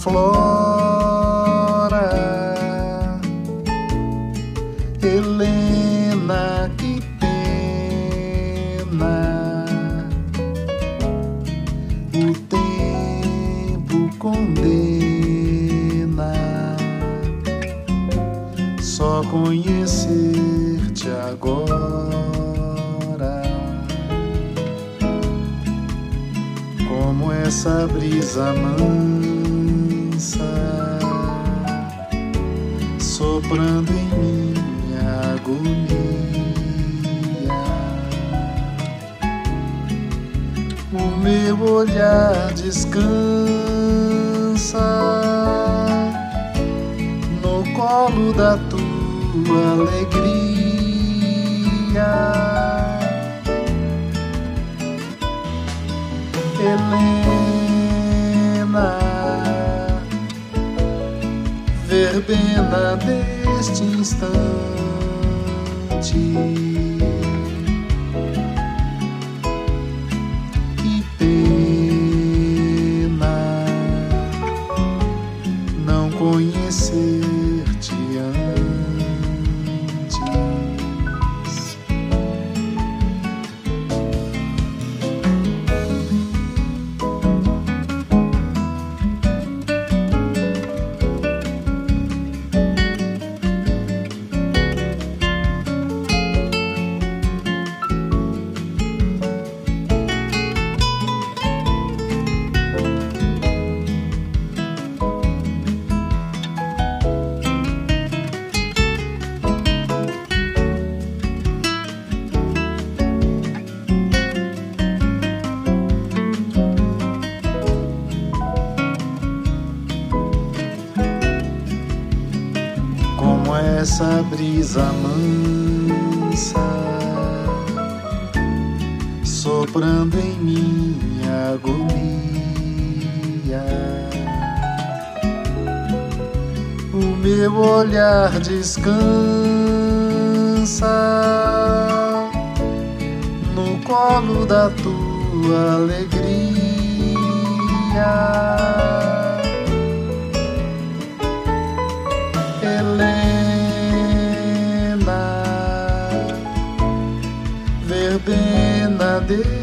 floor. O meu olhar descansa no colo da tua alegria. Helena, verbena deste instante. Essa brisa mansa soprando em minha agonia. O meu olhar descansa no colo da tua alegria. Verbena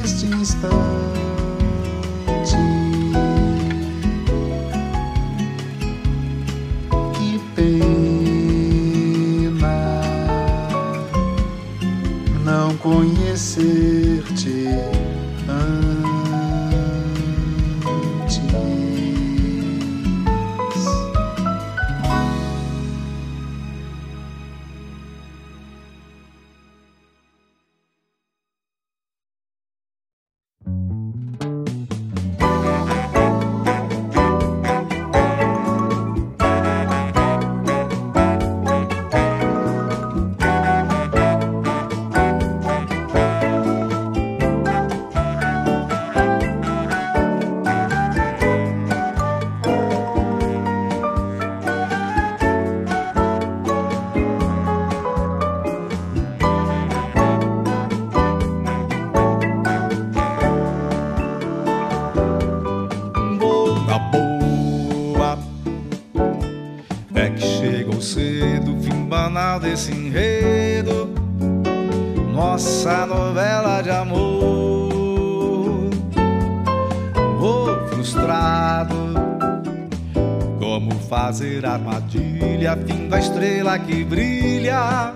estrela que brilha.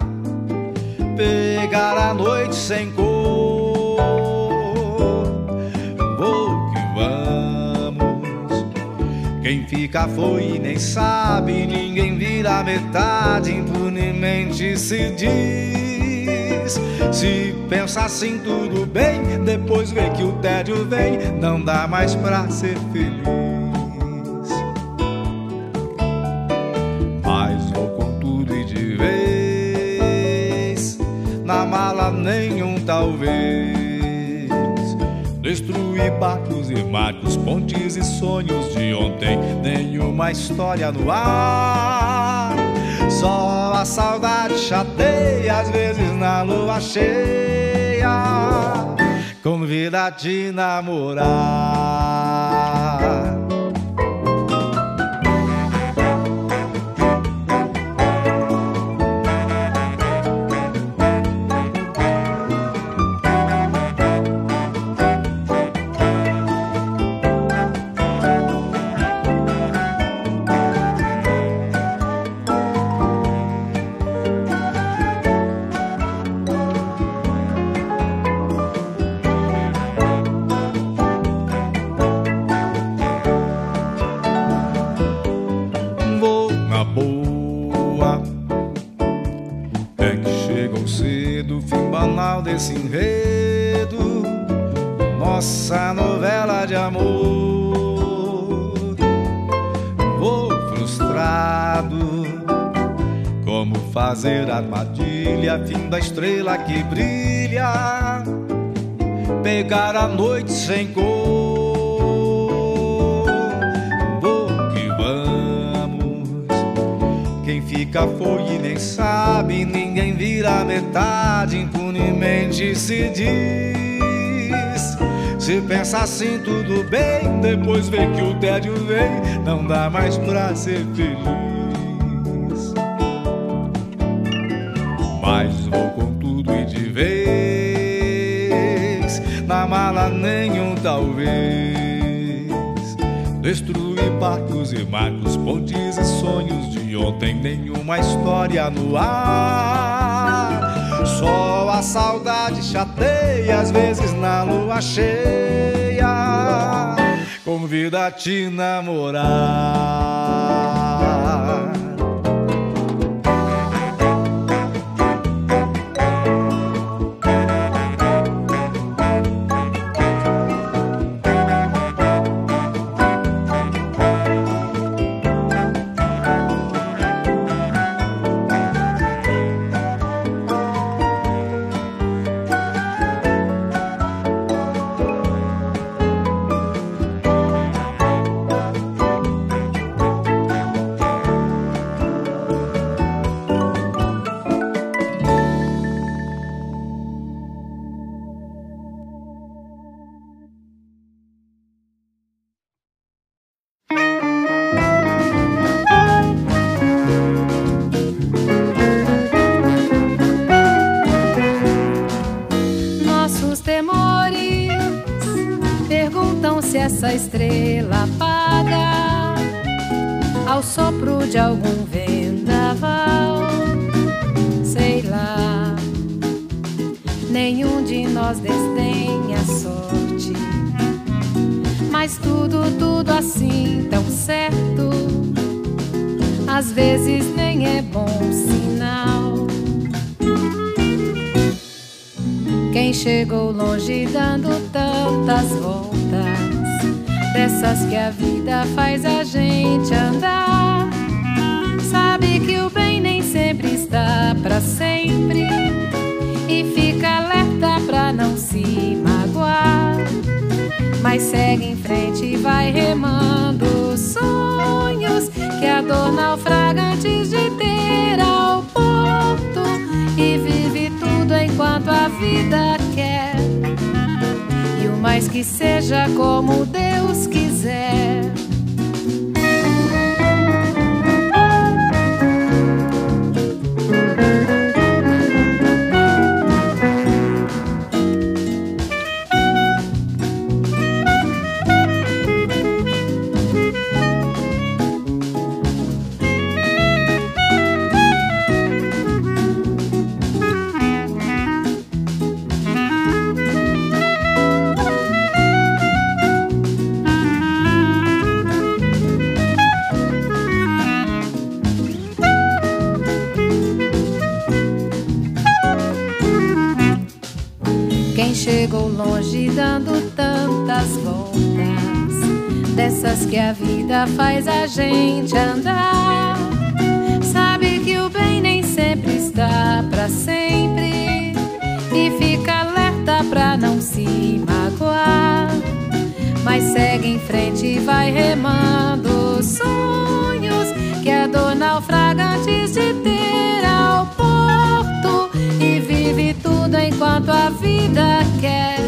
Pegar a noite sem cor. Vou que vamos. Quem fica foi e nem sabe, ninguém vira metade, impunemente se diz. Se pensa assim, tudo bem, depois vê que o tédio vem, não dá mais pra ser feliz. Destruir barcos e marcos, pontes e sonhos de ontem. Nenhuma história no ar. Só a saudade chateia, às vezes na lua cheia, convida a te namorar. Desse enredo, nossa novela de amor. Vou frustrado, como fazer armadilha, fim da estrela que brilha, pegar a noite sem cor. Vou que vamos, quem fica foi e nem sabe, ninguém vira metade impunemente se diz. Se pensa assim, tudo bem. Depois vê que o tédio vem, não dá mais pra ser feliz. Mas vou com tudo e de vez. Na mala, nenhum talvez. Destruir barcos e marcos, pontes e sonhos de ontem. Nenhuma história no ar. Só a saudade chateia, às vezes na lua cheia, convida a te namorar. Então, se essa estrela apaga ao sopro de algum vendaval, sei lá, nenhum de nós desdenha a sorte. Mas tudo, tudo assim tão certo, às vezes nem é bom sinal. Quem chegou longe dando tantas voltas faz a gente andar. Sabe que o bem nem sempre está para sempre e fica alerta pra não se magoar. Mas segue em frente e vai remando sonhos que a dor naufraga antes de ter. Que seja como Deus quiser. que a vida faz a gente andar. Sabe que o bem nem sempre está para sempre e fica alerta para não se magoar. Mas segue em frente e vai remando os sonhos que a dor naufraga antes de ter ao porto e vive tudo enquanto a vida quer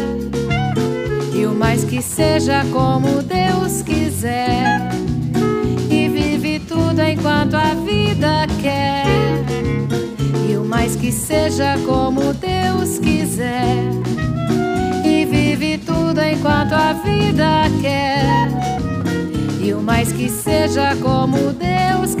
e o mais que seja como Deus quiser. E o mais que seja como Deus quiser. E vive tudo enquanto a vida quer. E o mais que seja como Deus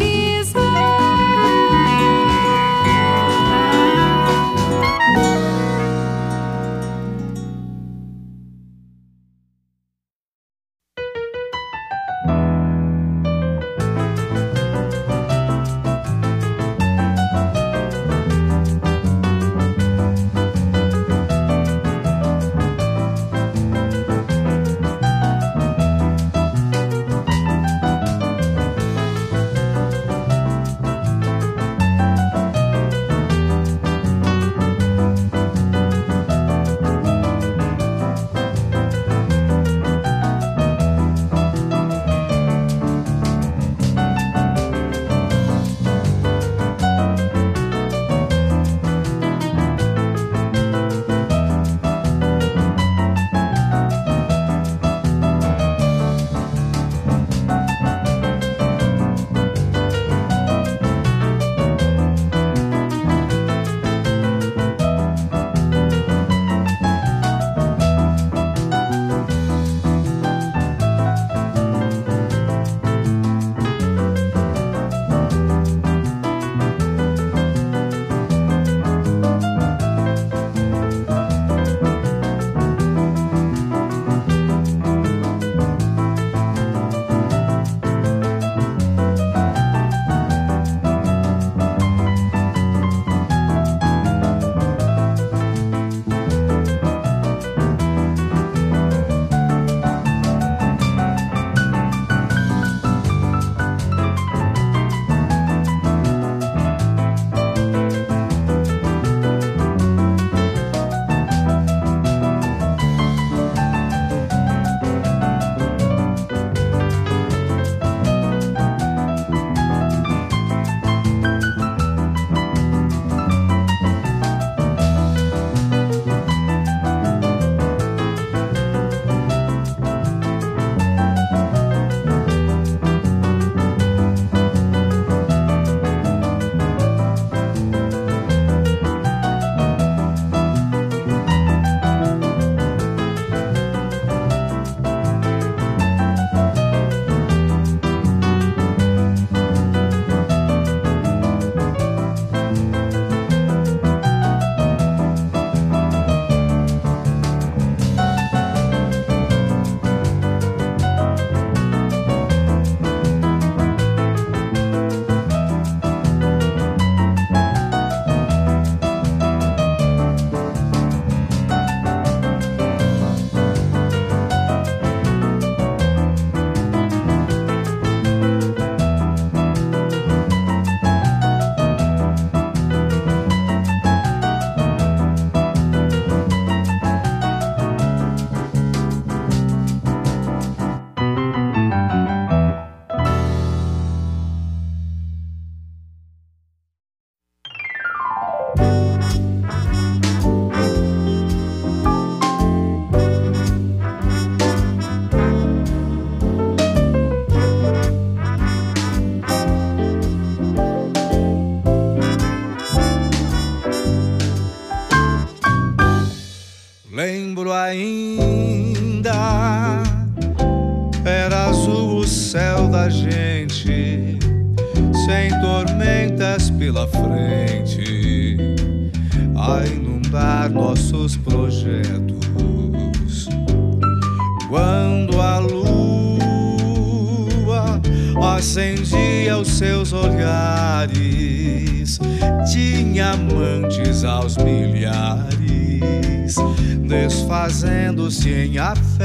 desfazendo-se em afetos,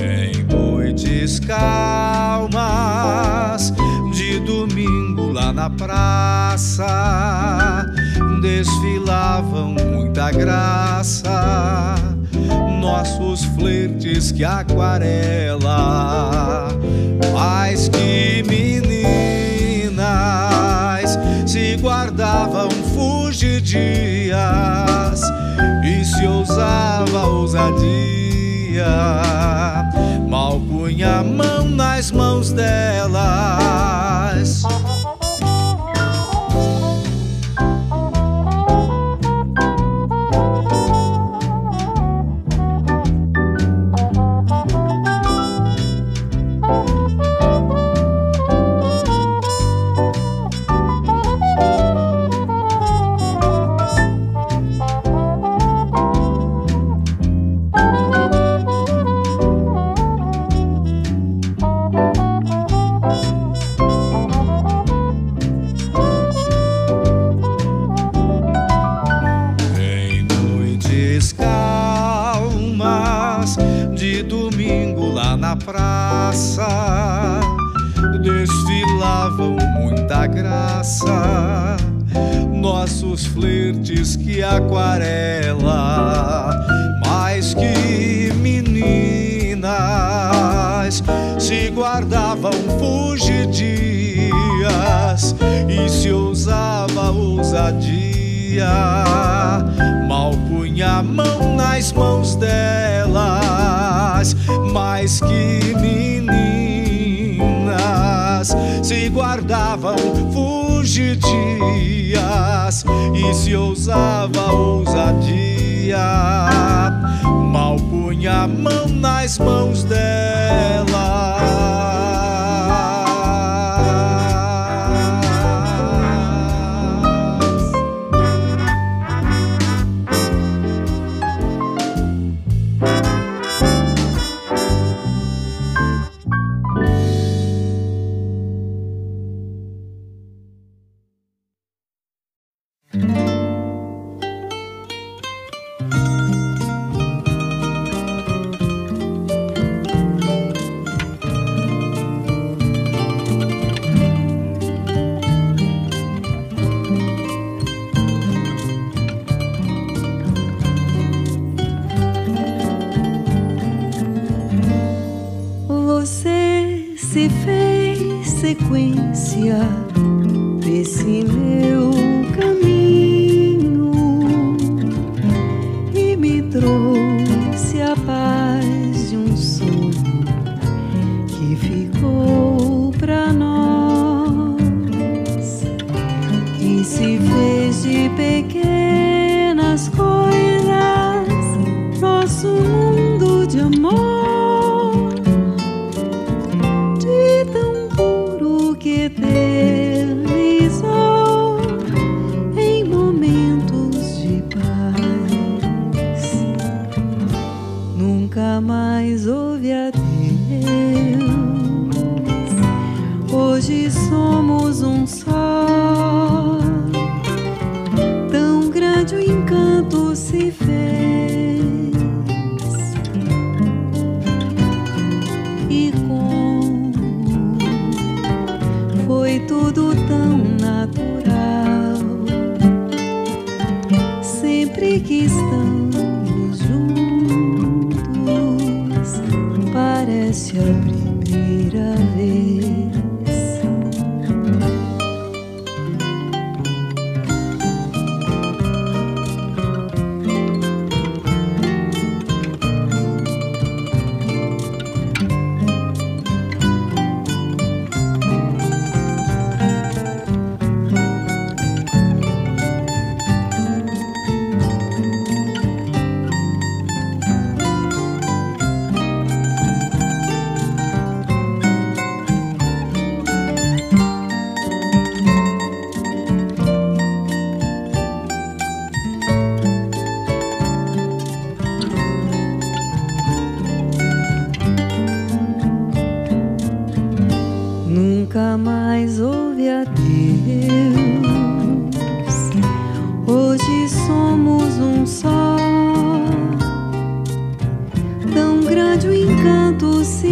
em noites calmas de domingo lá na praça, desfilavam muita graça. Nossos flertes que aquarela, mais que meninas se guardavam fugir dias e e se ousava ousadia. Mal punha a mão nas mãos delas. Aquarela, mais que meninas se guardavam fugidias e se ousava ousadia. Mal punha a mão nas mãos delas, mais que meninas se guardavam fugidias e se ousava ousadia, mal punha a mão nas mãos dela. Parece a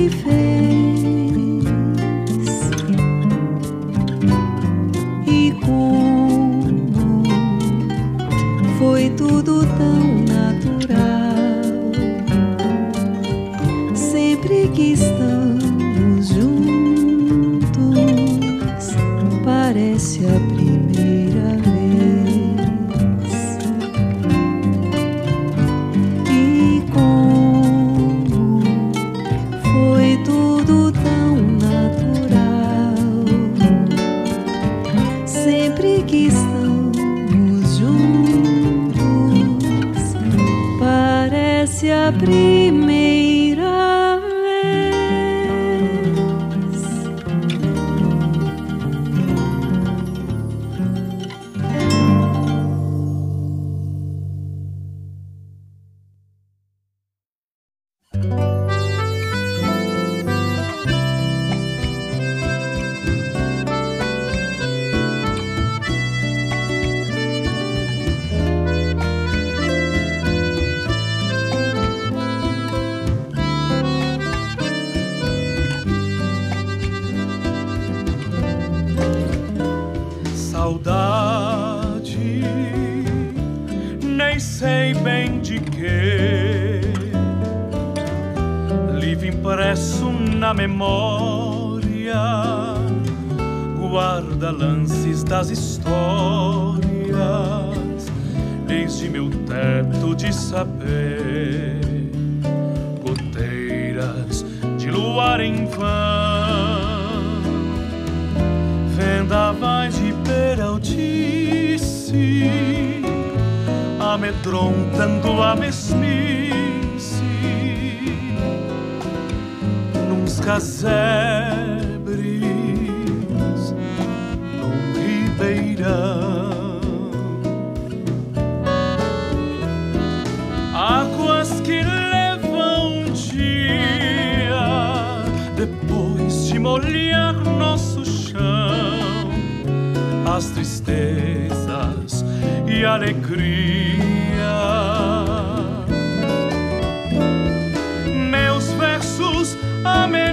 primeira vez. Memória, guarda lances das histórias, desde meu teto de saber, goteiras de luar em vão vendavais de peraltice, amedrontando a mesmice, casebres, num ribeirão. Águas que levam um dia depois de molhar nosso as tristezas e alegria. Meus versos, amenidade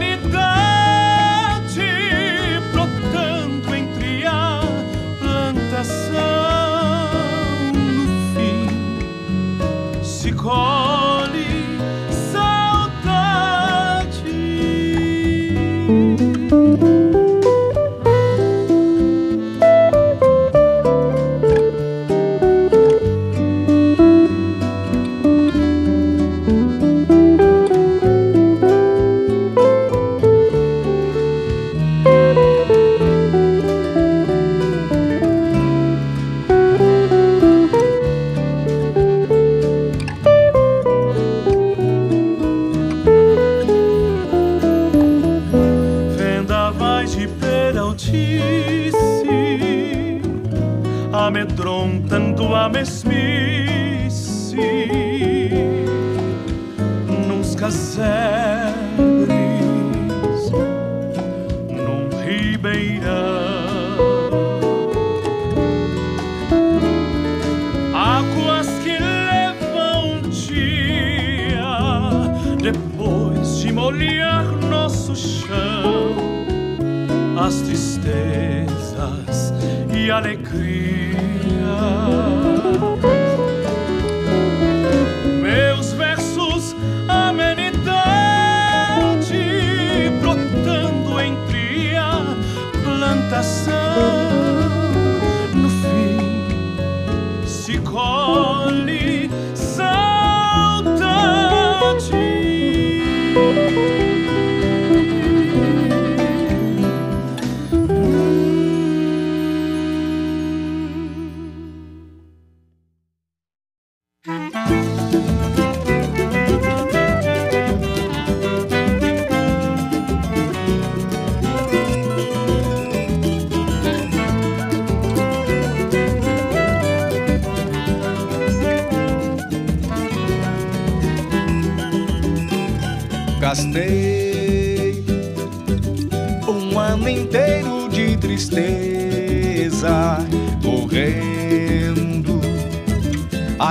as tristezas e alegria.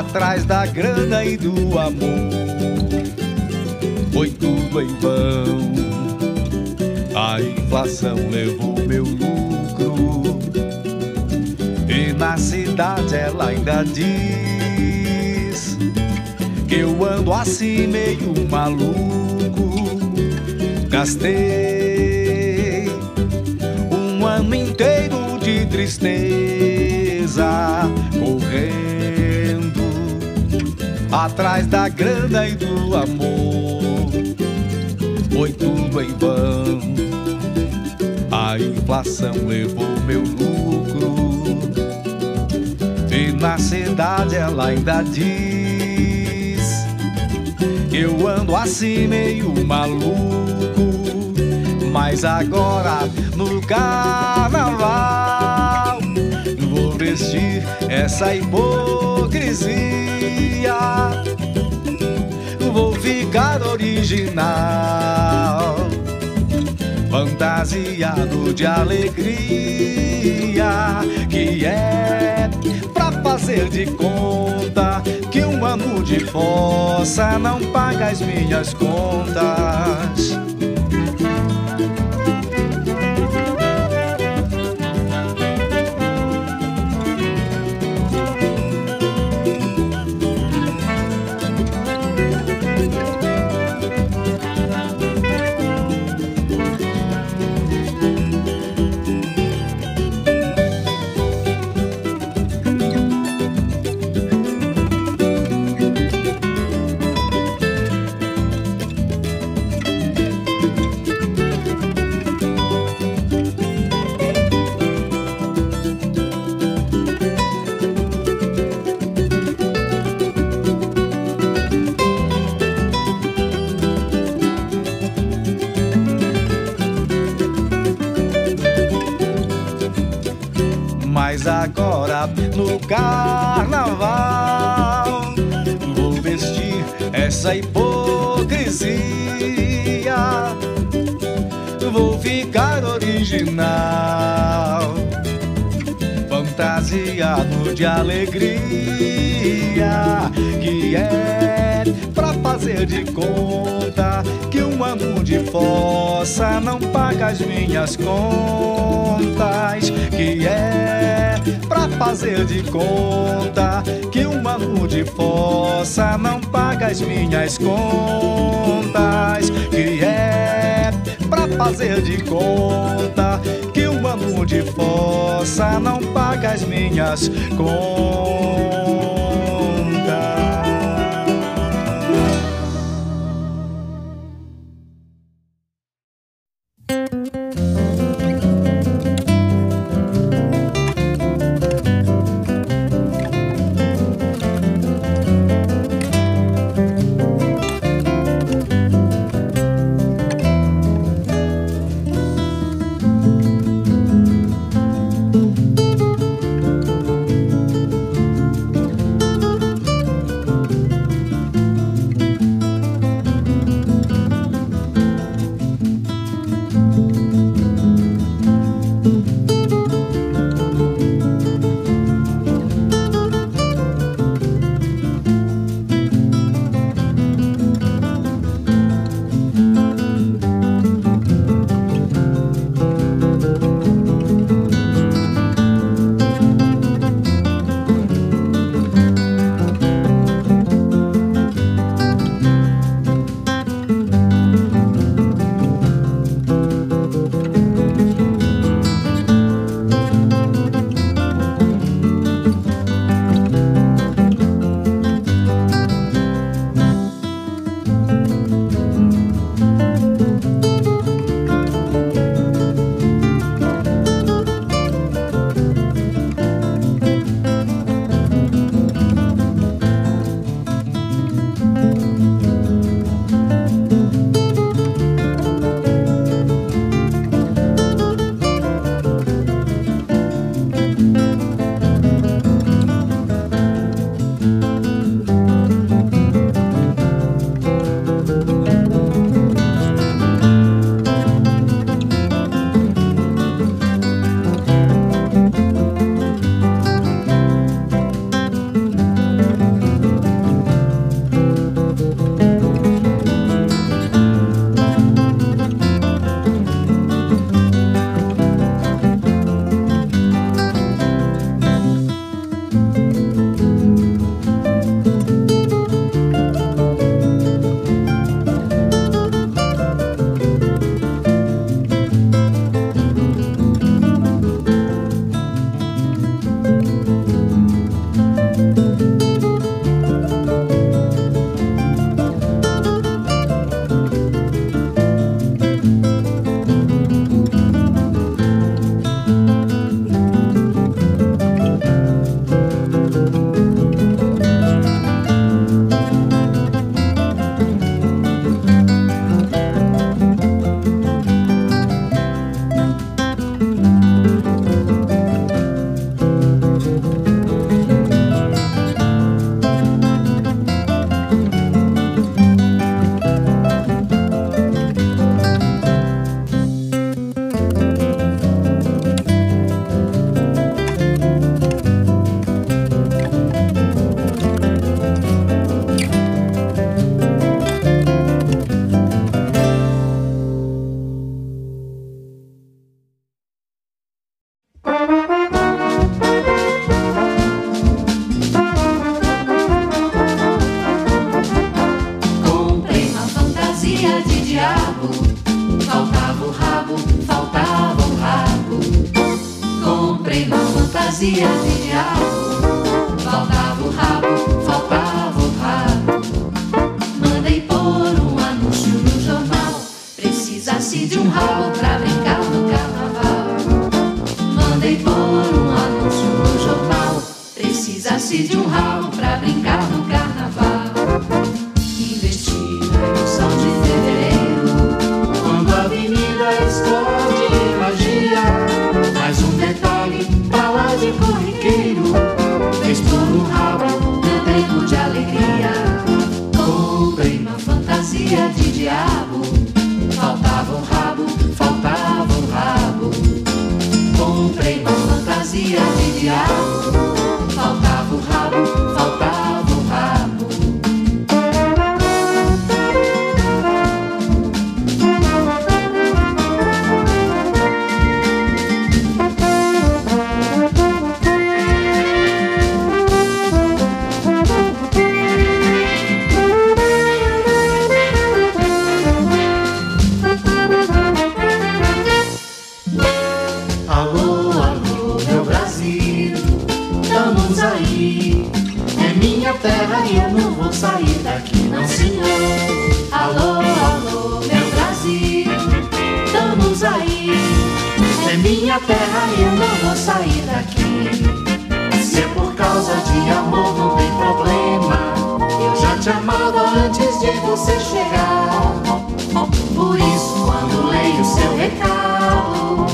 Atrás da grana e do amor. Foi tudo em vão, a inflação levou meu lucro. E na cidade ela ainda diz que eu ando assim meio maluco. Gastei um ano inteiro de tristeza, correndo atrás da grana e do amor. Foi tudo em vão, a inflação levou meu lucro. E na cidade ela ainda diz eu ando assim meio maluco. Mas agora no carnaval vestir essa hipocrisia. Vou ficar original fantasiado de alegria, que é pra fazer de conta que um ano de fossa não paga as minhas contas. No carnaval vou vestir essa hipocrisia. Vou ficar original, fantasiado de alegria, que é pra fazer de conta que um ano de fossa não paga as minhas contas, que é pra fazer de conta que um ano de fossa não paga as minhas contas, que é pra fazer de conta que um ano de fossa não paga as minhas contas. Explode sair daqui, não senhor. Alô, alô, meu Brasil, estamos aí. É minha terra e eu não vou sair daqui. Se é por causa de amor, não tem problema. Eu já te amava antes de você chegar. Por isso, quando leio seu recado,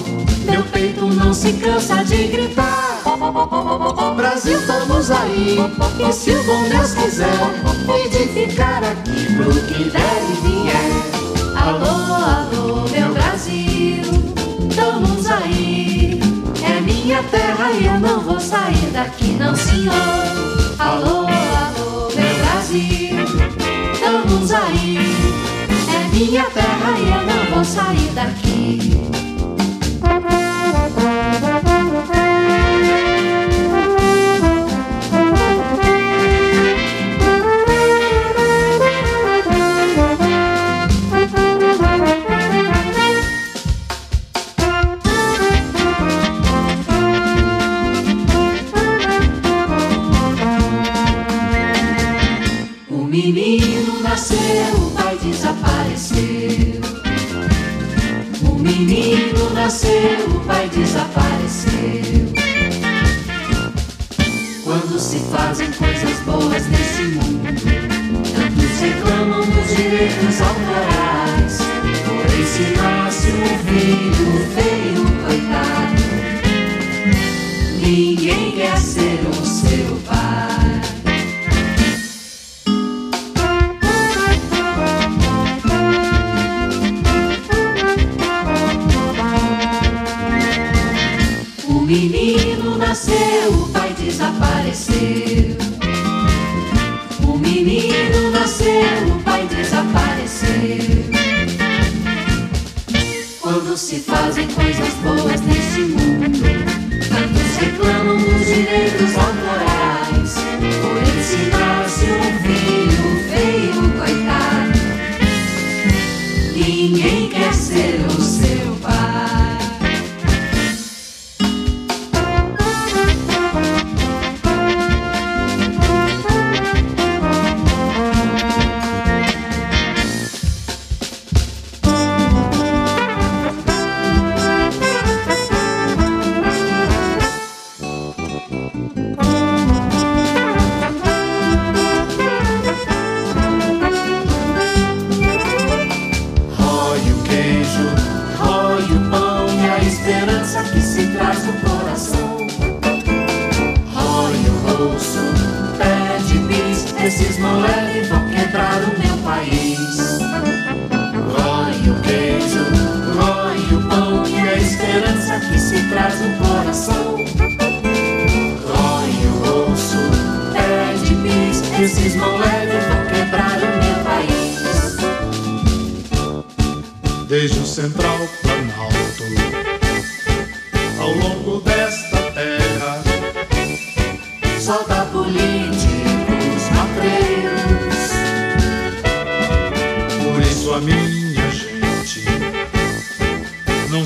meu peito não se cansa de gritar. Brasil, estamos aí. E se o bom Deus quiser, e de ficar aqui pro que der e vier. Alô, alô, meu Brasil, estamos aí. É minha terra e eu não vou sair daqui, não, senhor. Alô, alô, meu Brasil, estamos aí. É minha terra e eu não vou sair daqui. someone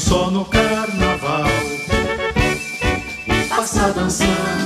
só no passa dançando